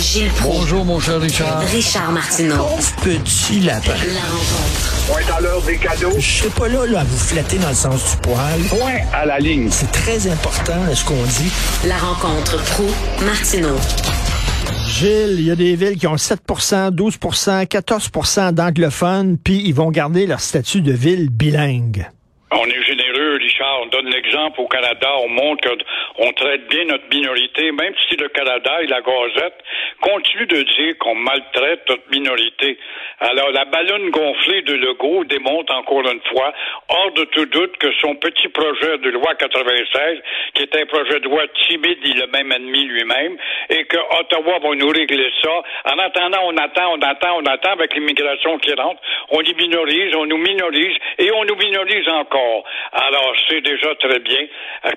Gilles Proulx. Bonjour, mon cher Richard. Richard Martineau. Pauvre petit lapin. La rencontre. Point à l'heure des cadeaux. Je serai pas là, là à vous flatter dans le sens du poil. Point à la ligne. C'est très important ce qu'on dit. La rencontre Proulx-Martineau. Gilles, il y a des villes qui ont 7% 12% 14% d'anglophones, puis ils vont garder leur statut de ville bilingue. On est On donne l'exemple au Canada. On montre qu'on traite bien notre minorité, même si le Canada et la Gazette continuent de dire qu'on maltraite notre minorité. Alors, la ballonne gonflée de Legault démontre encore une fois, hors de tout doute, que son petit projet de loi 96, qui est un projet de loi timide, il a même admis lui-même, et que Ottawa va nous régler ça. En attendant, on attend, on attend, on attend avec l'immigration qui rentre. On y minorise, on nous minorise, et on nous minorise encore. Alors, c'est déjà très bien.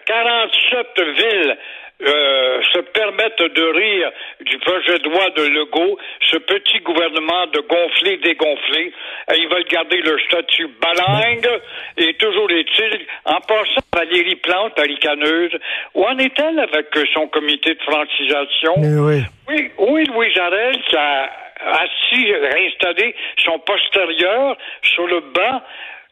47 villes euh, se permettent de rire du projet de loi de Legault, ce petit gouvernement de gonfler, dégonfler. Ils veulent garder leur statut balingue, et toujours est-il, en passant Valérie Plante, la ricaneuse, où en est-elle avec son comité de francisation? Mais oui. Oui, oui, Louis Jarel qui a assis, réinstallé son postérieur sur le banc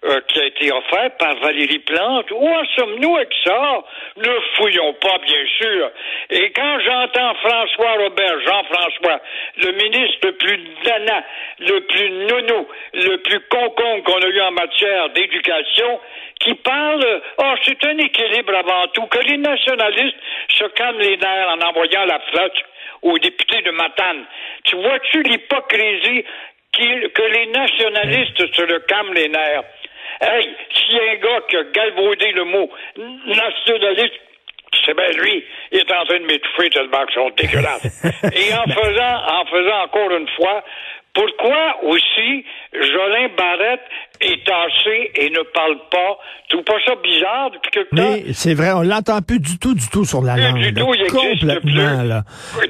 euh, qui a été offert par Valérie Plante. Où en sommes-nous avec ça? Ne fouillons pas, bien sûr. Et quand j'entends François Robert, Jean-François, le ministre le plus dana, le plus nounou, le plus concombre qu'on a eu en matière d'éducation, qui parle, oh, c'est un équilibre avant tout, que les nationalistes se calment les nerfs en envoyant la flotte aux députés de Matane. Tu vois-tu l'hypocrisie que les nationalistes se le calment les nerfs? Hey, s'il y a un gars qui a galvaudé le mot nationaliste, c'est bien lui, il est en train de m'étouffer tellement qu'ils sont dégueulasses. Et en faisant, en faisant encore une fois, pourquoi aussi Jolin Barrette est tassé et ne parle pas? Pas ça bizarre depuis quelque temps? Mais c'est vrai, on l'entend plus du tout, du tout sur la Plus langue. du tout, il existe Complètement, plus. là.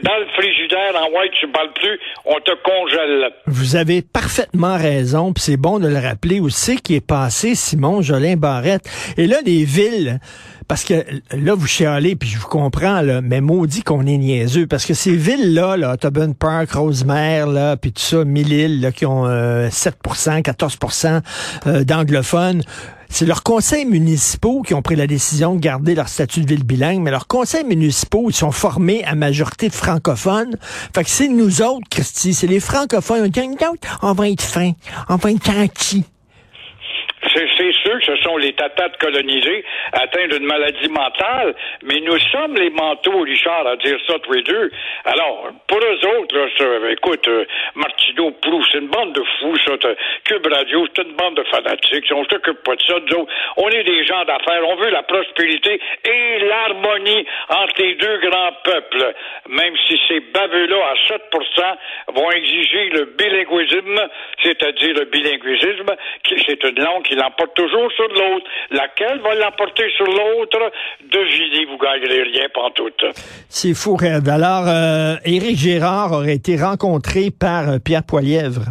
Dans le frigidaire, en white, tu parles plus, on te congèle. Vous avez parfaitement raison, puis c'est bon de le rappeler aussi qui est passé Simon Jolin Barrette. Et là, les villes, parce que là, vous chialez, puis je vous comprends, là, mais maudit qu'on est niaiseux, parce que ces villes-là, là, Tobin Park, Rosemère, là, puis tout ça, Mille-Îles, là, qui ont euh, 7% 14% euh, d'anglophones, c'est leurs conseils municipaux qui ont pris la décision de garder leur statut de ville bilingue, mais leurs conseils municipaux, ils sont formés à majorité de francophones. Fait que c'est nous autres, Christy, c'est les francophones. On va être fins, on va être gentils. Ce sont les tatates colonisés atteints d'une maladie mentale, mais nous sommes les manteaux, Richard, à dire ça tous les deux. Alors, pour eux autres, là, ça, écoute, euh, Martineau, Proust, c'est une bande de fous, ça. Cube Radio, c'est une bande de fanatiques. On s'occupe pas de ça. Nous autres, on est des gens d'affaires. On veut la prospérité et l'harmonie entre les deux grands peuples. Même si ces baveux-là, à 7% vont exiger le bilinguisme, c'est-à-dire le bilinguisme, qui c'est une langue qui l'emporte toujours sur l'autre. Laquelle va l'emporter sur l'autre? Devinez, vous gagnerez rien pantoute. C'est fou, Red. Alors, euh, Éric Gérard aurait été rencontré par euh, Pierre Poilièvre.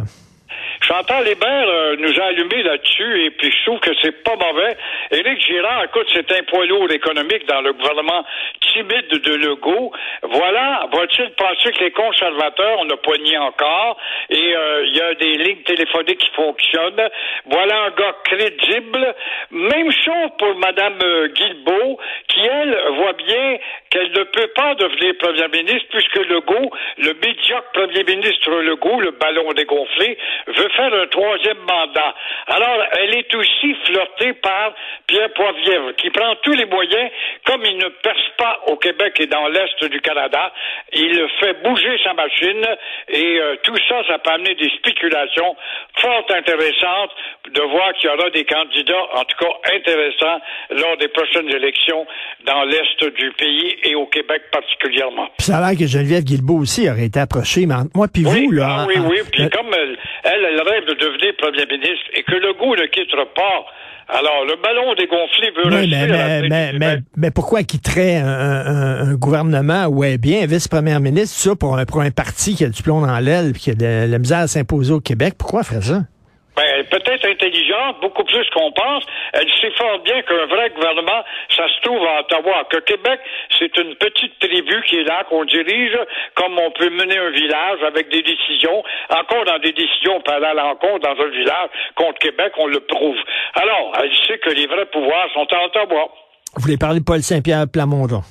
Chantal Hébert euh, nous a allumé là-dessus et puis je trouve que c'est pas mauvais. Éric Girard, écoute, c'est un poids lourd économique dans le gouvernement timide de Legault. Voilà, va-t-il penser que les conservateurs, on pas nié encore, et euh, il y a des lignes téléphoniques qui fonctionnent. Voilà un gars crédible. Même chose pour Madame euh, Guilbeault, qui, elle, voit bien qu'elle ne peut pas devenir première ministre puisque Legault, le médiocre premier ministre Legault, le ballon dégonflé, veut faire un troisième mandat. Alors, elle est aussi flottée par Pierre Poilievre, qui prend tous les moyens, comme il ne perce pas au Québec et dans l'Est du Canada, il fait bouger sa machine et euh, tout ça, ça peut amener des spéculations fort intéressantes de voir qu'il y aura des candidats, en tout cas intéressants, lors des prochaines élections dans l'Est du pays et au Québec particulièrement. Puis ça a l'air que Geneviève Guilbeault aussi aurait été approchée, mais moi puis Oui, vous, là. ah en- oui, en- oui. Puis euh, comme elle, elle, rêve de devenir premier ministre et que le goût ne quittera pas. Alors, le ballon dégonflé veut Oui, mais, mais, pourquoi quitterait un, un- un gouvernement où elle est bien vice-première ministre, ça, pour un, pour un parti qui a du plomb dans l'aile et qui a de la misère à s'imposer au Québec? Pourquoi ferait ça? Ben, peut-être intelligente, beaucoup plus qu'on pense. Elle sait fort bien qu'un vrai gouvernement, ça se trouve à Ottawa. Que Québec, c'est une petite tribu qui est là, qu'on dirige, comme on peut mener un village avec des décisions. Encore dans des décisions, aller à l'encontre dans un village contre Québec, on le prouve. Alors, elle sait que les vrais pouvoirs sont à Ottawa. Vous voulez parler de Paul Saint-Pierre Plamondon?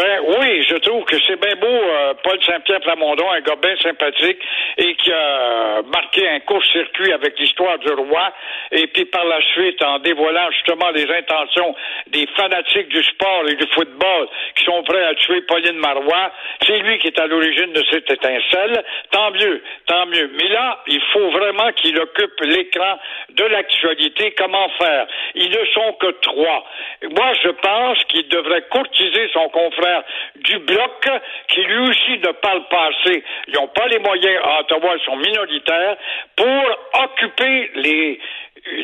Ben oui, je trouve que c'est bien beau, euh, Paul Saint-Pierre Plamondon, un gars bien sympathique et qui a marqué un court-circuit avec l'histoire du roi. Et puis par la suite, en dévoilant justement les intentions des fanatiques du sport et du football qui sont prêts à tuer Pauline Marois, c'est lui qui est à l'origine de cette étincelle. Tant mieux, tant mieux. Mais là, il faut vraiment qu'il occupe l'écran de l'actualité. Comment faire? Ils ne sont que trois. Moi, je pense qu'il devrait courtiser son confrère du bloc qui lui aussi ne parle pas assez. Ils n'ont pas les moyens à Ottawa, ils sont minoritaires pour occuper les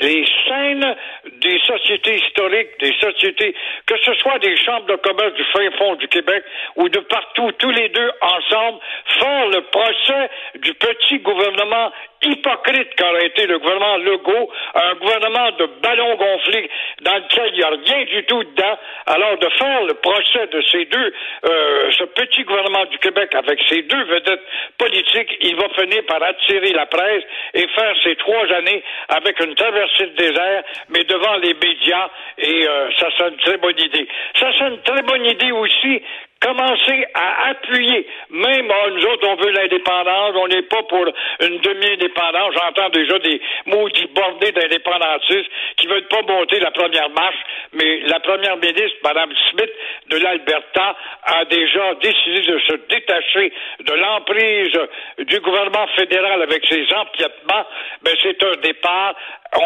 les scènes des sociétés historiques, des sociétés, que ce soit des chambres de commerce du fin fond du Québec ou de partout, tous les deux ensemble, faire le procès du petit gouvernement hypocrite qu'aurait été le gouvernement Legault, un gouvernement de ballons gonflés dans lequel il n'y a rien du tout dedans. Alors de faire le procès de ces deux, euh, ce petit gouvernement du Québec avec ces deux vedettes politiques, il va finir par attirer la presse et faire ces trois années avec une traversée de désert, mais devant les médias, et euh, ça c'est une très bonne idée. Ça c'est une très bonne idée aussi commencer à appuyer, même oh, nous autres, on veut l'indépendance, on n'est pas pour une demi-indépendance. J'entends déjà des maudits bordés d'indépendantistes qui veulent pas monter la première marche, mais la première ministre, Mme Smith de l'Alberta, a déjà décidé de se détacher de l'emprise du gouvernement fédéral avec ses empiètements. Ben, c'est un départ.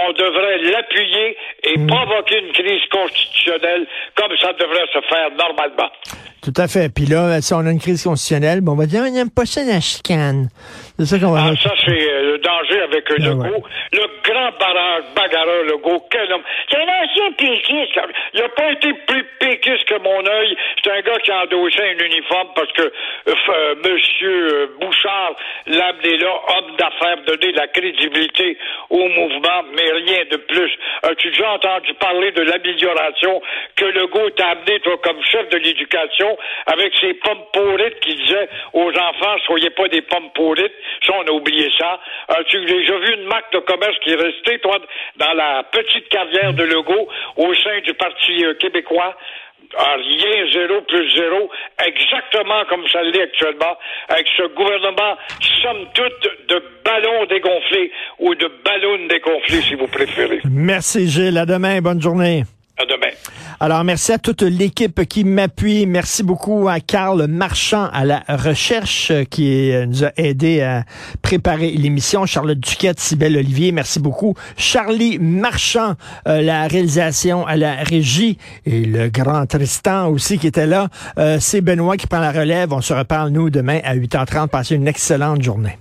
On devrait l'appuyer et Mm. provoquer une crise constitutionnelle comme ça devrait se faire normalement. Tout à fait. Puis là, si on a une crise constitutionnelle, bon, on va dire, on n'aime pas ça la chicane. C'est ça qu'on va Ah, ça, c'est euh, le danger avec euh, Ah, Legault. ouais. Le grand barrage, bagarreur Legault, quel homme. C'est un ancien péquiste. Il n'a pas été plus péquiste que mon œil. C'est un gars qui a endossé un uniforme parce que euh, euh, Monsieur Bouchard l'a amené là, homme d'affaires, donner la crédibilité au mouvement, mais rien de plus. As-tu déjà entendu parler de l'amélioration que Legault t'a amené, toi, comme chef de l'éducation, avec ses pommes pourrites qui disaient aux enfants, soyez pas des pommes pourrites. Ça, on a oublié ça. As-tu déjà vu une marque de commerce qui est restée, toi, dans la petite carrière de Legault au sein du Parti euh, québécois? Ah, rien, zéro plus zéro, exactement comme ça l'est actuellement, avec ce gouvernement, somme toute, de ballons dégonflés ou de ballons dégonflés, si vous préférez. Merci, Gilles. À demain. Bonne journée. Alors, merci à toute l'équipe qui m'appuie. Merci beaucoup à Carl Marchand à la recherche euh, qui euh, nous a aidé à préparer l'émission. Charlotte Duquette, Sybelle Olivier, merci beaucoup. Charlie Marchand, euh, la réalisation à la régie et le grand Tristan aussi qui était là. C'est Benoît qui prend la relève. On se reparle, nous, demain à 8h30. Passez une excellente journée.